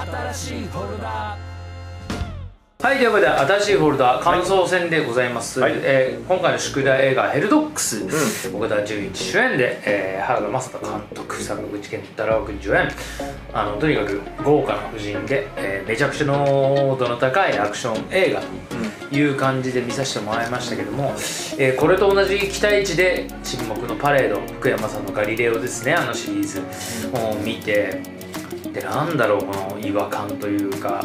新しいフォルダ。はい、ということで、新しいフォルダ感想戦でございます。はい。えー今回の宿題映画、ヘルドックス、岡田准一主演で、えー、原田雅人監督、坂口健太郎君主演、あのとにかく豪華な布陣で、えーめちゃくちゃ濃度の高いアクション映画という感じで見させてもらいましたけども、えーこれと同じ期待値で、沈黙のパレード、福山さんのガリレオですね、あのシリーズを見て、でなんだろうこの違和感というか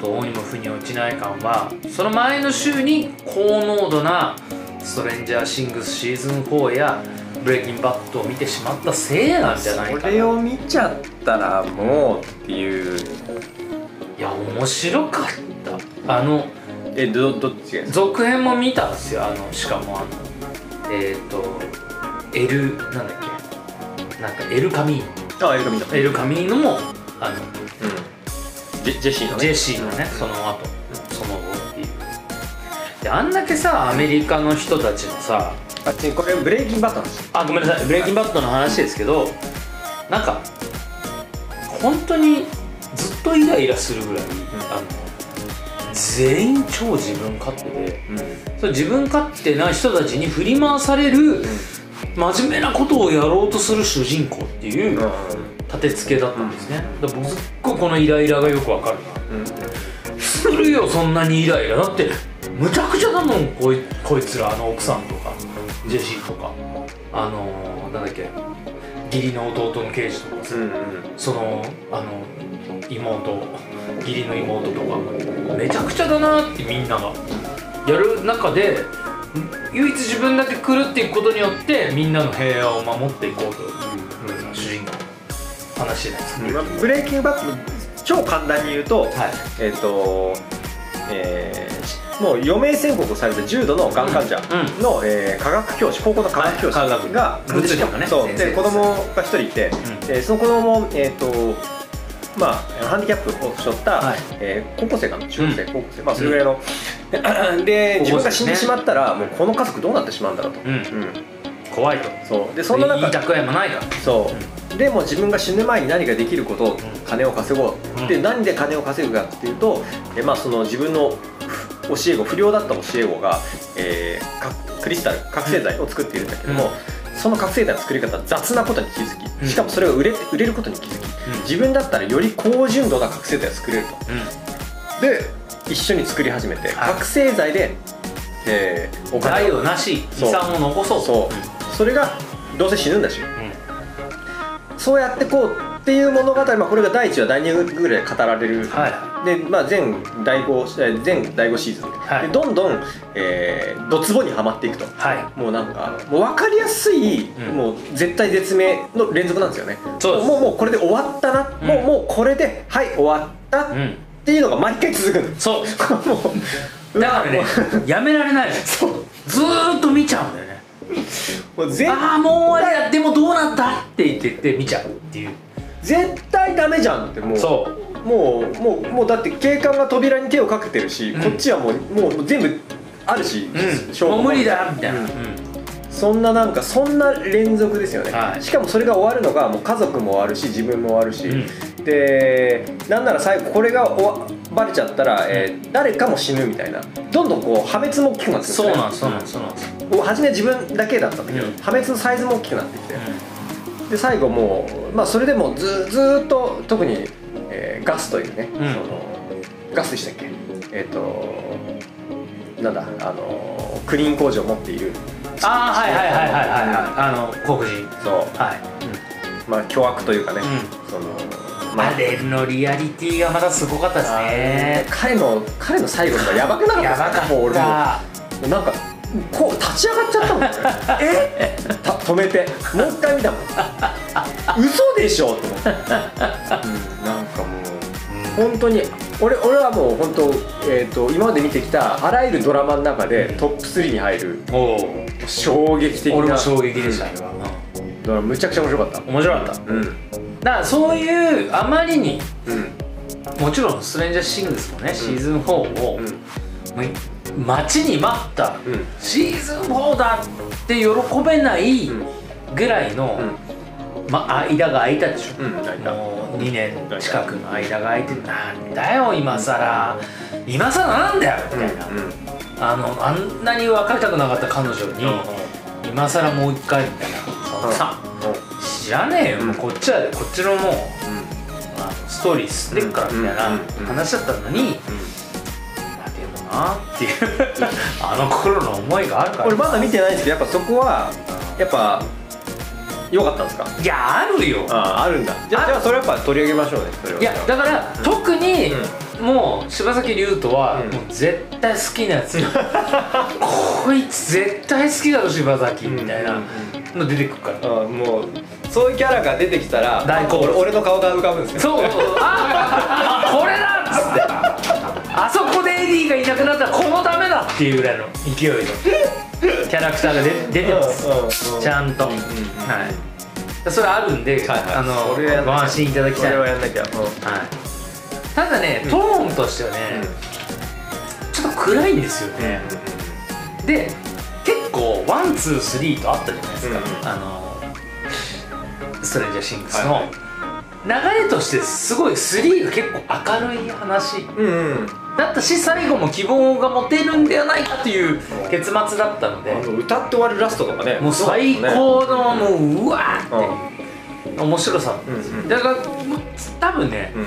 どうにも腑に落ちない感は。その前の週に高濃度な「ストレンジャーシングスシーズン4」や「ブレイキンバット」を見てしまったせいなんじゃないかな。これを見ちゃったらもうっていう。いや面白かった。あのえどどっちが続編も見たんですよ。あのしかもあのえっ、とエルなんだっけ？なんかエル・カミーあ映画見たノエル・カミーノもあのうん。ジェジェシーのね。ジェシーのね。その後。その後っていう。であんだけさアメリカの人たちのさあっちこれブレイキンバットなんですよあごめんなさい。ブレイキンバットの話ですけどなんか本当にずっとイライラするぐらい、あの全員超自分勝手でそれ自分勝手な人たちに振り回される真面目なことをやろうとする主人公っていう立て付けだったんですね、だから僕すっごいこのイライラがよくわかるな。するよそんなにイライラ。だってむちゃくちゃだもんこいこいつらあの奥さんとかジェシーとか。あのー、なんだっけ。義理の弟の刑事とかさ、うんうん。そのあの妹義理の妹とか。めちゃくちゃだなってみんなが。やる中で唯一自分だけ狂っていくことによってみんなの平和を守っていこうと話ないですか、まあブレイキングバット超簡単に言うと、はい。えっ、とえーもう余命宣告された重度のがん患者うん。の、えー科学教師高校の科学教師が、物理とかねそうで子供が一人いて、うん。でその子供もえっ、とまあハンディキャップを背負った、はい。えー高校生かな？中学生、うん。高校生。まあそれぐらいの、で自分が死んでしまったら、もうこの家族どうなってしまうんだろうと、うん。うん。怖いと。そう。でそんな中言いたくはもないからそう、でも自分が死ぬ前に何かできることを、金を稼ごう、うん。で何で金を稼ぐかっていうと、えまあ、その自分のふ教え子不良だった教え子が、えーかクリスタル覚醒剤を作っているんだけども、その覚醒剤の作り方雑なことに気づうん。きしかもそれが売れて売れることに気づき、うん。自分だったらより高純度な覚醒剤を作れると。うん。で一緒に作り始めて、はい。覚醒剤で、えーお金害ををなし遺産を残そうと。そう。それがどうせ死ぬんだし。うんそうやってこうっていう物語、まあ、これが第1話第2話ぐらいで語られる、はで、まあ、全第5全第5シーズン。で,、はい。でどんどん、えー、ドツボにはまっていくと。いはい。もうなんかもう分かりやすい、うん。もう絶対絶命の連続なんですよね。そうもうもうこれで終わったな、うん。もうもうこれではい終わったっうん。ていうのが毎回続くそう。もうだからねやめられないの そう。ずーっと見ちゃうんだよ。ねもう絶ああもう終わりだ。でもどうなったって言ってって見ちゃうっていう。絶対ダメじゃんってもう。そう。もうもうもうだって警官が扉に手をかけてるし、うん。こっちはもうもう全部あるし、証拠も。う無理だみたいな、ううん。んそんななんかそんな連続ですよね、はい。しかもそれが終わるのがもう家族も終わるし自分も終わるし、うん。でなんなら最後これが終わバレちゃったら、えー誰かも死ぬみたいな。どんどんこう破滅も大きくなってくるそうなんですそうなんですそうなんですもう初め自分だけだったんだけど、うん。破滅のサイズも大きくなってきて、で最後もう、まあ、それでもずずーっと特に、えーガスというね、ん。そのガスでしたっけ？えっ、となんだあのクリーン工場を持っている。ああはいはいはいはいはいはい。あの黒人。そう。はい、まあ巨悪というかね、うそのん、まああれのリアリティがまたすごかったですね。彼の彼の最後とかやばくなかったやばかった。もう俺もなんかこう立ち上がっちゃったもん。俺 え？た止めて。もう一回見たもん。嘘でしょ？と思って、うん、なんかもう。本当に俺俺はもう本当、えー、と今まで見てきたあらゆるドラマの中でトップ3に入るおお衝撃的な。俺も衝撃でしたあれは、だからむちゃくちゃ面白かった。面白かった。だうん。からそういうあまりにうん。もちろんストレンジャーシングスもね、シーズン4を、うん。もう待ちに待った、うん。シーズン4だって喜べないぐらいの、まあ間が空いたでしょ、うん。もう2年近くの間が空いてなんだよ今さら今さらなんだよみたいな、あのあんなに別れたくなかった彼女に、今さらもう一回みたいな。そん。なさ知らねえよ、もうこっちはこっちのもうストーリー進んでっからみたいなうん。うん。話だったのに、なっていうあの頃の思いがあるから。俺まだ見てないんですけどやっぱそこはやっぱ良かったんですか？いやあるよ。あああるんだ。じゃああじゃあそれやっぱ取り上げましょうねそれは。いやだから、特に、もう柴咲龍斗は、うん。もう絶対好きなやつ。こいつ絶対好きだろ柴咲みたいなの出てくるから、あもうそういうキャラが出てきたら大好俺の顔が浮かぶんですよ。そう。あこれだっつってあそこでエディがいなくなったらこのためだっていうぐらいの勢いの キャラクターが出出てます、うん。うんちゃんと、うんうんうん。はい。それあるんで、はいはい。あのそれはやんなきゃ。ご安心いただきたい。それはやんなきゃ。うん。はい、ただね、トーンとしてはね、ちょっと暗いんですよね、で結構 one two three とあったじゃないですか、うん。あの Stranger Things の、はいはい流れとしてすごい3が結構明るい話。うんうんだったし最後も希望が持てるんではないかという結末だったので。歌って終わるラストとかね。もう最高のもううわーって。面白さ。うんうん。だから多分ね、うん。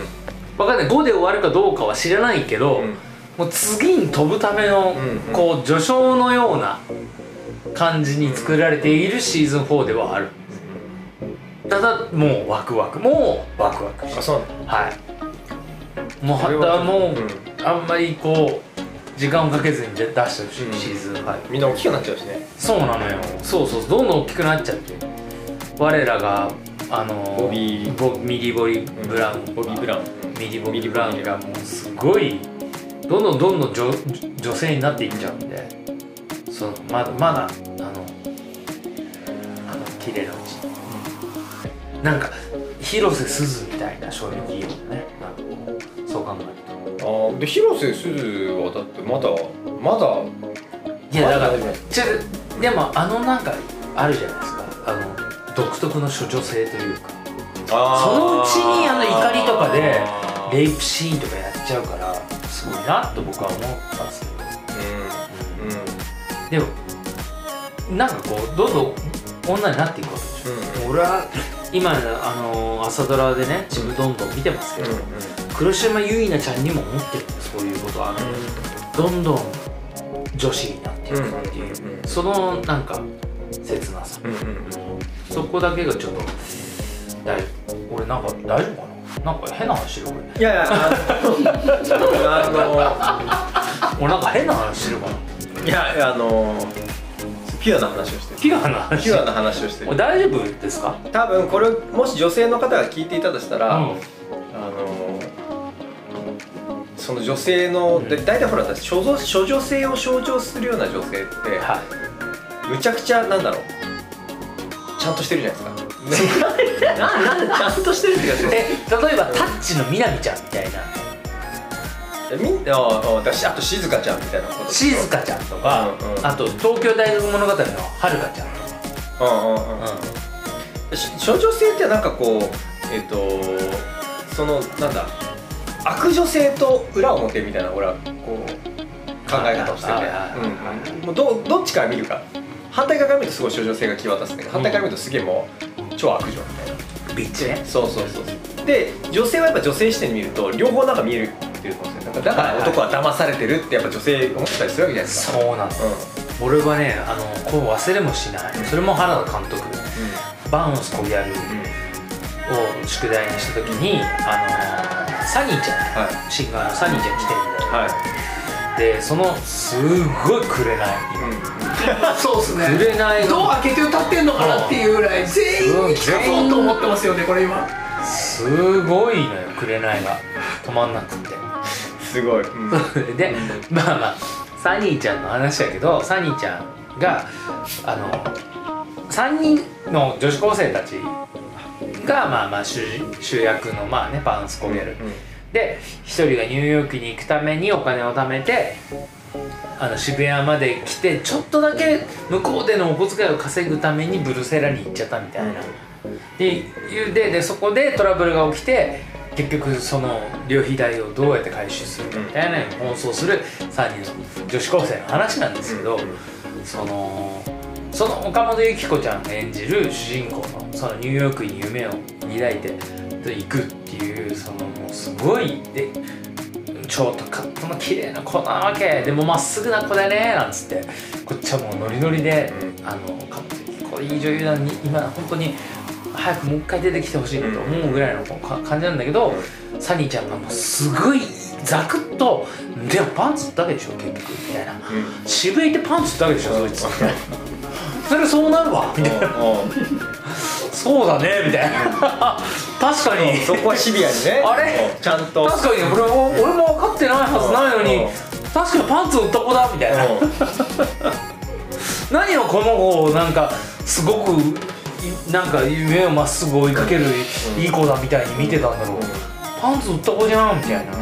わかんない。5で終わるかどうかは知らないけど、うん。もう次に飛ぶための、うんうん。こう序章のような感じに作られているシーズン4ではあるただもうワクワク。もう。ワクワク。あそうはい。もうははたもう、うん。あんまりこう時間をかけずに出してほしい、うん。シーズン。5みんな大きくなっちゃうしね。そうなのよ。そうそうどんどん大きくなっちゃって。我らがあのボビー。ボミディボリブラウン。ボビー・ブラウン。ミディボビーブラウンがもうすごいどんどんどんどん女女性になっていっちゃうんで。そのまだまだあのあの綺麗ななんか広瀬すずみたいな衝撃よね。なんかこうそう考えると。あーで広瀬すずはだってまだまだいやだからまだねちょでもあのなんかあるじゃないですか。あの独特の処女性というか。そのうちにあの怒りとかでレイプシーンとかやっちゃうからすごいなと僕は思ったんですけどうん。うん。でもなんかこうどんどん女になっていくわけでしょ、俺は今あの朝ドラでね「ちむどんどん」見てますけど、黒島結菜ちゃんにも思ってるそういうことは、どん。どん女子になっていくっていう、うんうんうんそのなんか切なさ、うんうんそこだけがちょっと大俺なんか大丈夫かな？なんか変な話してる俺いやいやあ 俺なんか変な話してるかなのいやいやあのピュアな話をしてる。ピュアな話？ピュアな話をしてる。俺大丈夫ですか？多分これもし女性の方が聞いていたとしたら、うん。あのその女性の、で大体ほら私処女性を象徴するような女性って、はい。むちゃくちゃなんだろう。ちゃんとしてるじゃないですか。ななんでちゃんとしてるっていうかえ例えばタッチのみなみちゃんみたいなみんなああと静香ちゃんみたいなこと静香ちゃんとか、うんうん。あと東京大学物語のはるかちゃんとうんうんうん。か、し処女性ってなんかこうえっ、とそのなんだ悪女性と裏表みたいな俺はこう考え方をしてて。はいはいはい。うんもうどどっちから見るか。反対側から見るとすごい処女性が際立つんだけど反対から見るとすげえもう超悪女みたいな。ビッチね。そうそうそうで女性はやっぱ女性視点で見ると両方なんか見えるっていうと思うんですよなんかだから男は騙されてるってやっぱ女性思ったりするわけじゃないですか。そうなの俺はねあのこう忘れもしない。それも原田監督バウンスコギャルを宿題にした時にあのサニーちゃん。うんはい。シンガーのサニーちゃん来てるんだよ。はい。でそのすごいくれない。そうっすね。くれないドア開けて歌ってんのかなっていうぐらい全員に聞かそうと思ってますよねこれ今すごいのよくれないが。止まんなくって。すごい、うん。でまあまあサニーちゃんの話やけどサニーちゃんがあの3人の女子高生たちがまあまあ主主役のまあねバウンスコギャル、で1人がニューヨークに行くためにお金を貯めてあの渋谷まで来てちょっとだけ向こうでのお小遣いを稼ぐためにブルセラに行っちゃったみたいな、でいうででそこでトラブルが起きて結局その旅費代をどうやって回収するかみたいなのに奔走する3人の女子高生の話なんですけど、そのその岡本由紀子ちゃんが演じる主人公のそのニューヨークに夢を抱いて行くっていうそのもうすごいでショートカットの綺麗な子なわけ。でもまっすぐな子だよねなんつって。こっちはもうノリノリで、あの岡本由紀子いい女優なのに今本当に早くもう一回出てきてほしいなと思うぐらいのか感じなんだけど、サニーちゃんがもうすごいザクッと「でもパンツだけでしょ結局」みたいな「渋いってパンツだけでしょそいつ」みたいなそれそうなるわみたいな。そうだねみたいな。確かに。そこはシビアにね。あれ？ちゃんと。確かに俺も俺も分かってないはずないのにうん。確かにパンツ売った子だみたいな。何をこの子をなんかすごくいなんか夢をまっすぐ追いかけるいい子だみたいに見てたんだろう。パンツ売った子じゃんみたいな。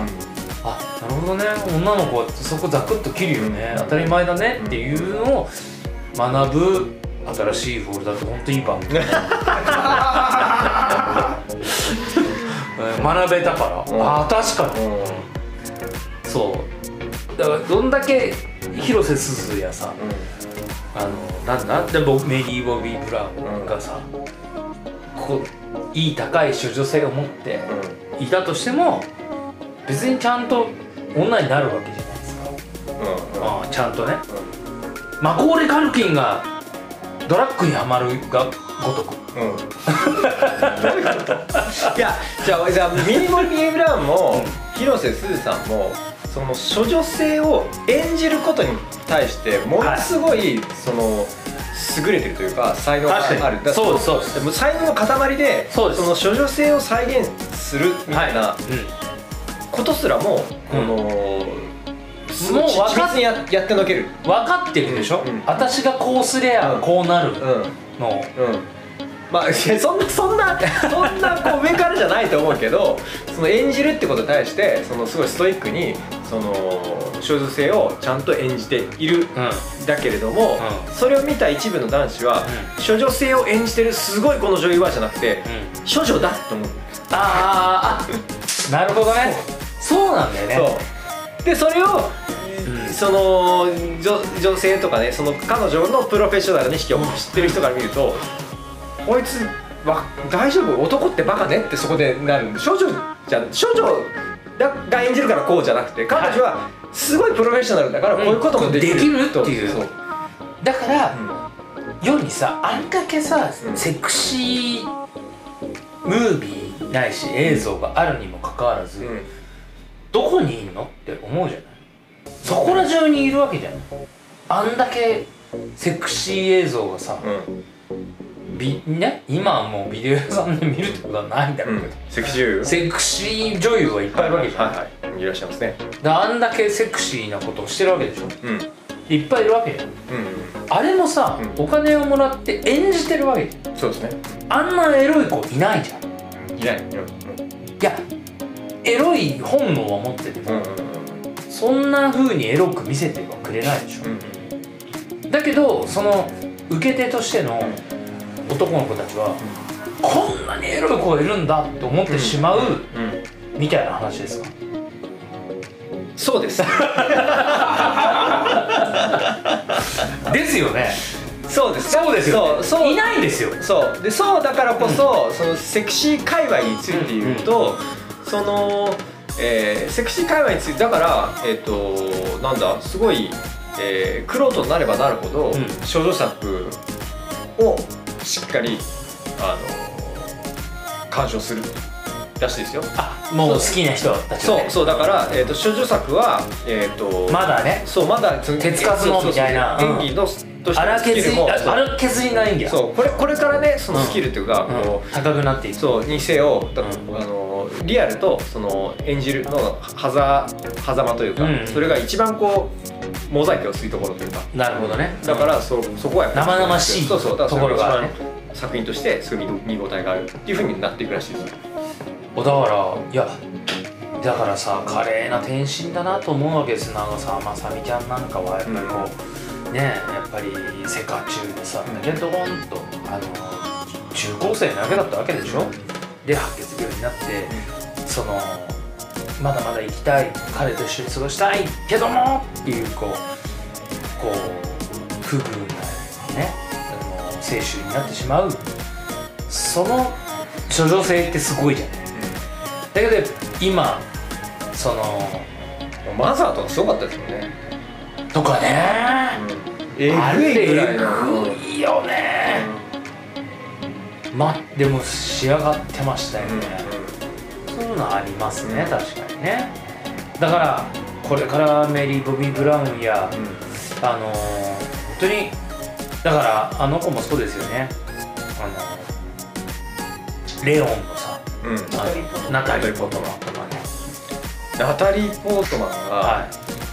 あなるほどね。女の子はそこザクッと切るよね。当たり前だねっていうのを学ぶ新しいフォルダって本当いい番組うん学べたから、ん。ああ確かに。うん。そう。だからどんだけ広瀬すずやさあのなんなんで僕メリー・ボビー・ブラウンがさ、こういい高い処女性を持っていたとしても別にちゃんと女になるわけじゃないですか、ああちゃんとね、マコーレ・カルキンがドラッグにはまるがごとく。うん。いやじゃあじゃあミニモリー・ブラウンも広瀬すずさんもその処女性を演じることに対してものすごいその優れてるというか才能がある。だそうですそうです。も才能の塊でその処女性を再現するみたいなはことすらも、このもう分かっややってのける。うん、分かってるでしょ、うん。私がこうすりゃこうなるうん。の、うん。まあそんなそんなそんなこう上からじゃないと思うけどその演じるってことに対してそのすごいストイックにその少女性をちゃんと演じているうんだけれども、うそれを見た一部の男子は、処女性を演じてるすごいこの女優はじゃなくて、うん。処女だって思う。あーあなるほどね。そうなんだよね。でそれを、うん。その女女性とかねその彼女のプロフェッショナルな意識を知ってる人から見るとこいつわ大丈夫？男ってバカね？ってそこでなる。んで少女じゃ少女だが演じるからこうじゃなくて彼女はすごいプロフェッショナルだからこういうこともできる,、っていう。そう。だから、う世にさあんだけさ、うん。セクシームービーないし映像があるにもかかわらず、どこにいんのって思うじゃない？そこら中にいるわけじゃない。あんだけセクシー映像がさ、びね今はもうビデオ屋さんで見るってことはないんだろうけど、セクシー女優？セクシー女優はいっぱいいるわけじゃん、はいはいい。らっしゃいますね。であんだけセクシーなことをしてるわけでしょ。うん。うんいっぱいいるわけ。じゃん。あれもさ、うお金をもらって演じてるわけ。じゃんそうですね。あんなエロい子いないじゃん。いいない。うん。やエロい本能は持ってても、うんうんそんな風にエロく見せてはくれないでしょ、うんだけどその受け手としての男の子たちは、こんなにエロい子がいるんだって思ってしまう、うん。みたいな話ですか？そうです。ですよね。そうです。そうですよ、ね、そう。そういないんですよ。そう。でそうだからこそ、そのセクシー界隈について言うと、その、えーセクシー界隈についてだからえっ、となんだすごい、えー、玄人になればなるほど、ん。少女作をしっかりあの鑑賞するらしいですよ。あもう好きな人たちは、ね、そうそうだから、えー、と少女作はえっ、とまだね。そうまだその手つかずのみたいな。うん。演技のとしての荒スキルもそう。荒削りな演技だ。そうこれこれからねそのスキルっていうか、うん。こう高くなっていく。そうにせよ、だうん。あのリアルとその演じるのはざ狭間というか、うん。それが一番こうモザイクが薄いところというか。なるほどね。だからそそこはやっぱり生々しいそうそうだからそれところがね。作品としてすごい見見応えがあるっていうふうになっていくらしいです。だからいやだからさ華麗な転身だなと思うわけです長澤まさみちゃんなんかは。やっぱりこう、ねやっぱりセカチューでさだけどほんとあの中高生だけだったわけでしょ？で白血病になってそのまだまだ生きたい彼と一緒に過ごしたいけどもっていうこうこう不遇なねあの青春になってしまう。その処女性ってすごいじゃない。だけど今そのマザーとかすごかったですよね。とかね、ええぐいよね、までも仕上がってましたよね、そういうのありますね、確かにね。だからこれからメリー・ボビー・ブラウンや、あのー本当にだからあの子もそうですよね。あのレオンのさうん。ナタリー・ポトマンとか。ねナタリー・ポートマンが、は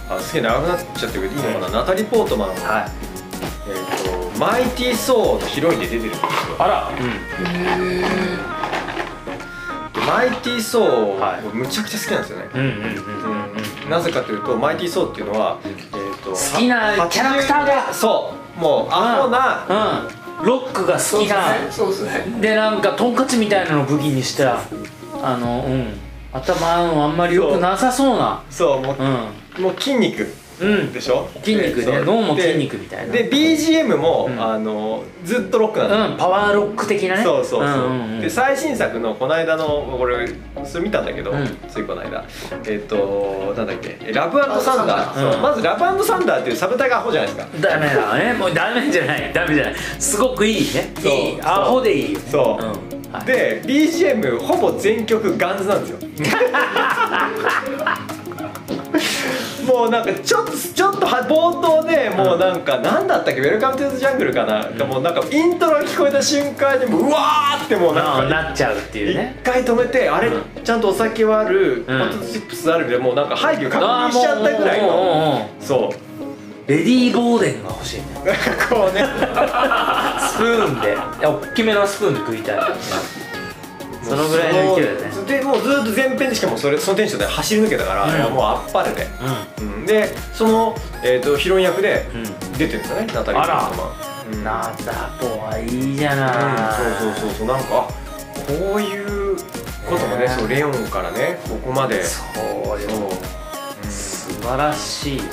あすげえ長くなっちゃってるけどいいのかな、ナタリー・ポートマンが、いはい。えー、とマイティー・ソーのヒロインで出てるんですよ。あら。でマイティー・ソはいーむちゃくちゃ好きなんですよね、うんうんうんうんうん。なぜかというとマイティー・ソーっていうのは、えー、と好きなキャラクターが。そう。もうアホな、うん。ロックが好きな。そうですね。でなんかとんかつみたいなの武器にしたあのうん。頭のあんまり良くなさそうな。そう。もうん。うもう筋肉。うんでしょ？筋肉ね脳もで筋肉みたいな。で BGM も、うん。あのずっとロックなんうんパワーロック的なね。そうそうそう,、んんん。で最新作のこの間のこれそれ見たんだけど、うん。ついこの間。えっ、となんだっけ？ラブサンダー、う。ん。そうまずラブサンダーっていうサブタイがアホじゃないですか。ダメだね。もうダメじゃない。ダメじゃない。すごくいいね。そう。いい。アホでいいよ。ねそう。うん。はい。で BGM ほぼ全曲ガンズなんですよ もうなんかちょっとちょっとは冒頭でもうなんか何だったっけ「ウェルカム・トゥ・ザ・ジャングル」かな、がもうなんかイントロが聞こえた瞬間にもううわーってもうなんかななっちゃうっていう一ね回止めてあれ、うちゃんとお酒はある、うん。ポテトチップスあるみたいなもうなんか配慮確認しちゃったぐらいの。そううレディー・ボーデンが欲しいね。なんかこうね。スプーンで。大きめのスプーンで食いたい そのぐらいの勢いだね。でもうずっと前編でしかもそれそのテンションで走り抜けたから、うん。いやもうあっぱれで、ううん。でその、えー、とヒロイン役で出てるんですよねナタリー・ポートマンうん。ナタポはいいじゃない、うん、そうそうそうそう。なんかあこういうこともねね。そうレオンからねここまで。そうよ。そう。素晴らしいね。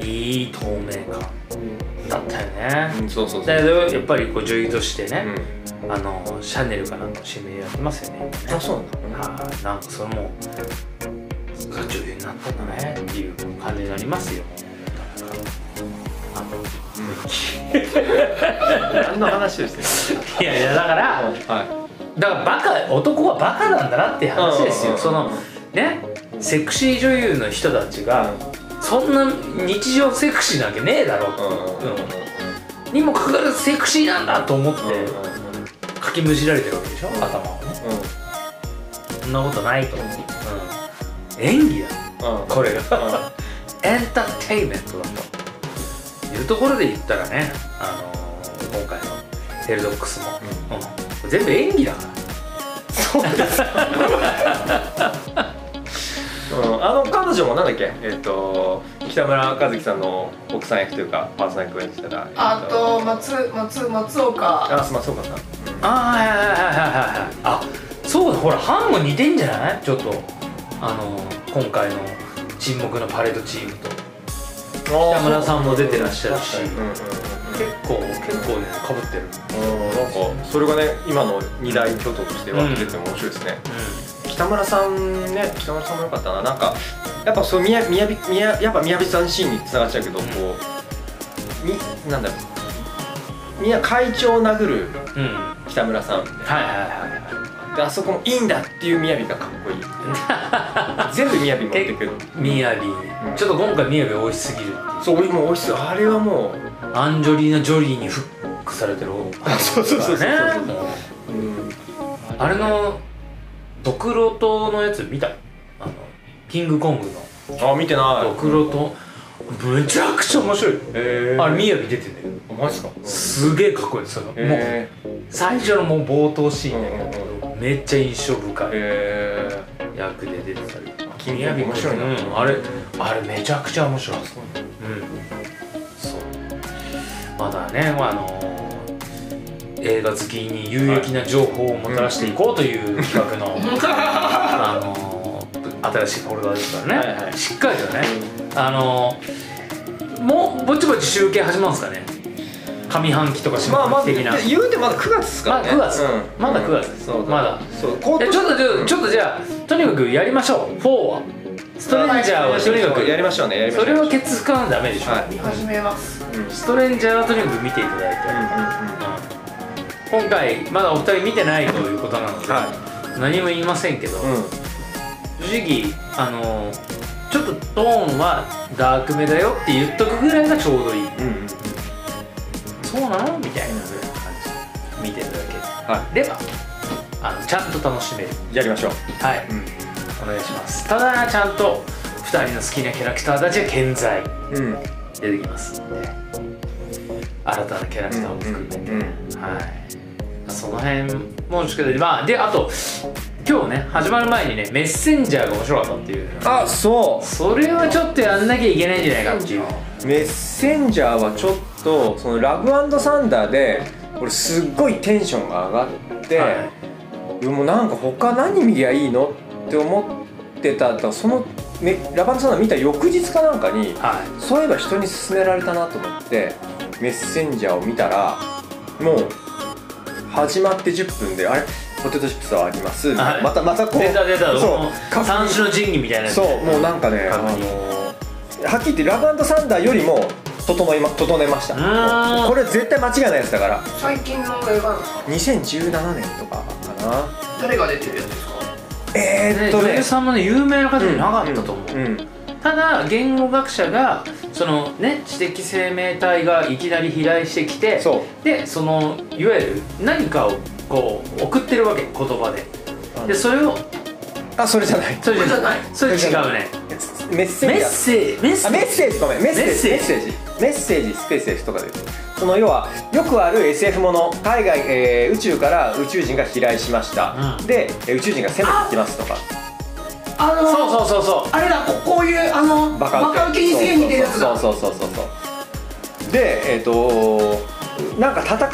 いい透明感だったよね、うん、そうそうそう。だけどやっぱりこう女優としてね、うん、あのシャネルかなんか CM やってますよね。あそうなんだ。はい。なんかそれも女優になったんだね。っていう感じになりますよ。あの 何の話ですねいやいやだからはだからバカ男はバカなんだなっていう話ですよ。そのねセクシー女優の人たちがそんな日常セクシーなわけねえだろいうにもかかわらずセクシーなん。だと思ってかきむしられてるわけでしょ頭をね。そんなことないと、うん、演技だうん。うんこれが。うん。エンターテインメントだと。いうところで言ったらね、あのー今回のヘルドックスも、うん。全部演技だからそうです。うん、あの彼女もなんだっけ？えっ、と北村和樹さんの奥さん役というかパーソナリティを演じてたあと松松松岡。あすまそうかなああはいはいはいはいはいはい。あそうだほらハンも似てんじゃない？ちょっとあのー今回の沈黙のパレードチームと。北村さんも出てらっしゃるし。うんうんうんう。ん結構結構ねかぶってる。うん。なんかそれがね今の二大巨頭として分けてて面白いですね、北村さんね北村さんもよかったな。なんかやっぱそう宮宮城宮やっぱ宮城さんシーンにつながっちゃうけど、うん。こうみなんだろう宮会長を殴るうん。うん北村さん。はいはいはいはであそこもいいんだっていう宮城がかっこいい。全部宮城持ってくる。いみやびちょっと今回みやび美味しすぎるそう。もう美味しそうあれはもうアンジョリーナ・ジョリーにフックされてるそうそうそうそうね。うん。あれのドクロ島のやつ見た？あのキングコングの。あ見てない。ドクロ島？めちゃくちゃ面白い。えー、あれみやび出てんだよ。マジか？すげえかっこいいですよ、もうえ最初のもう冒頭シーンだけど、うんうんめっちゃ印象深い。へ役で出てたり。君は面白いな。うん、あれあれめちゃくちゃ面白い。う。ん。そう。まだねあの映画好きに有益な情報をもたらしていこうという企画の、あの新しいフォルダですからね、はいはい。しっかりとね、あのもうぼちぼち集計始まるんですかね。上半期とか下まあまず半期的な、言うてまだ9月ですからね。まあ9月。うん。まだ9月。ですそうまだ。そうちょっとちょっとちょっとじゃあとにかくやりましょう。4は。ストレンジャーはとにかく。やりましょうね。やりましょそうれはケツ使わんダメでしょ、はい。見始めます。ストレンジャーはとにかく見ていただいて、うん今回まだお二人見てないということなので、は何も言いませんけど、うん。正直あのちょっとトーンはダークめだよって言っとくぐらいがちょうどいい。うんうん。そうなのみたいな感じ。見ていただはければあのちゃんと楽しめる。いやりましょう。はい、お願いします。ただちゃんと2人の好きなキャラクターたちが健在。うん。出てきますんで新たなキャラクターを含んで、うんはい。その辺もしかしてまあであと今日ね始まる前にねメッセンジャーが面白かったっていう。あそそれはちょっとやんなきゃいけないんじゃないかっていう。うメッセンジャーはちょっとそのラブサンダーで俺すっごいテンションが上がって、はい。でもなんか他何見りゃいいのって思ってたらそのめラバンドサンダー見た翌日かなんかにはそういえば人に勧められたなと思ってメッセンジャーを見たらもう始まって10分であれ？ポテトチップスはあります、はい。またまたこいう出た出た。そう。三種の神器みたいなやつ。そうもうなんかねあのはっきり言ってラブサンダーよりも整いま整えました。これ絶対間違いないやつだから。最近の映画なんですか2017年とかかな。誰が出てるやつですか？えー、っとね。女優さんもね有名な方じゃなかったと思う、うんうん。ただ言語学者がそのね知的生命体がいきなり飛来してきてでそのいわゆる何かをこう送ってるわけ言葉で。でそれをあそれじゃない。それじゃない。それ違うね。メッセージメッセージ。メッセあメッージセージ。ごめん。メッセージ。メッセージ。メッセージ。スペース X とかでその要はよくある SF もの海外、えー宇宙から宇宙人が飛来しました、うん。でえー宇宙人が攻めてきますとかあのそうそうそうそう。あれだここういうあのバカウケ。にすげえ似てるやつだ。そうそうそうそうそう。でえっ、となんか戦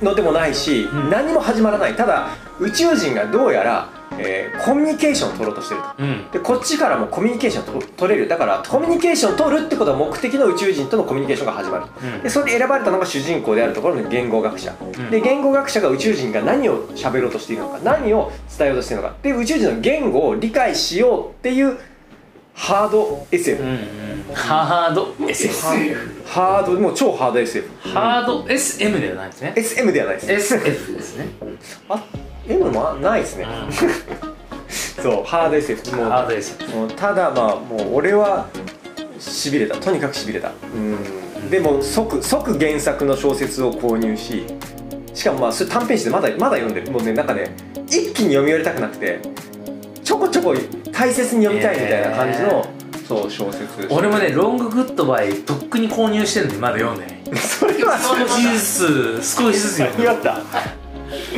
うのでもないし、うん。何も始まらない。ただ宇宙人がどうやら、えーコミュニケーションを取ろうとしてると。うん。でこっちからもコミュニケーションと取れる。だからコミュニケーションを取るってことは目的の宇宙人とのコミュニケーションが始まるうん。でそれで選ばれたのが主人公であるところの言語学者、ん。で言語学者が宇宙人が何を喋ろうとしているのか何を伝えようとしているのか。で宇宙人の言語を理解しようっていうハード SF、うんうん。ハード。SF SF ハード。もう超ハード SF ハード SM ではないですね。SM ではないです。SF ですね。あ M もないですね、そうハード SF もうハード SF もうただまあもう俺はしびれた。とにかくしびれた。うん。でも即即原作の小説を購入ししかもまあそれ短編集でまだまだ読んでる。もうねなんかね一気に読み終わりたくなくてちょこちょこ大切に読みたいみたいな感じの、そう小説俺もねロンググッドバイとっくに購入してるのにまだ読んでない。それは少しずつ少しずつ読んで った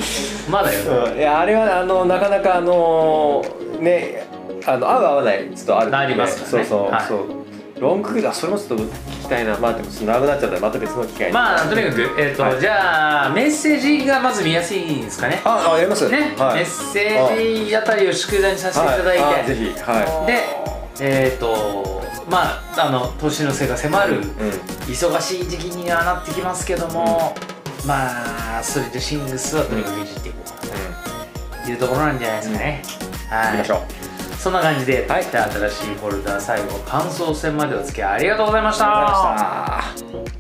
まだ読んでるうん。いやあれはあのなかなかあのねあの合う合わないちょっとある。んでありますからね。そうそう、はい。そう。ロングクーダーそれもちょっと聞きたいな。まあでも長くなっちゃったらまた別の機会に。まあとにかく、えーとはい。じゃあメッセージがまず見やすいんですかね。ああやります？ね、はい。メッセージあたりを宿題にさせていただいて、はいあぜひ。はでえっ、とまああの年の瀬が迫るい、うん。忙しい時期にはなってきますけども、まあストリートシングスはとにかくいじっていこうというところなんじゃないですかね、はい。行きましょう。そんな感じで、はい。新しいフォルダ最後感想戦までお付き合いありがとうございました。ありがとうございました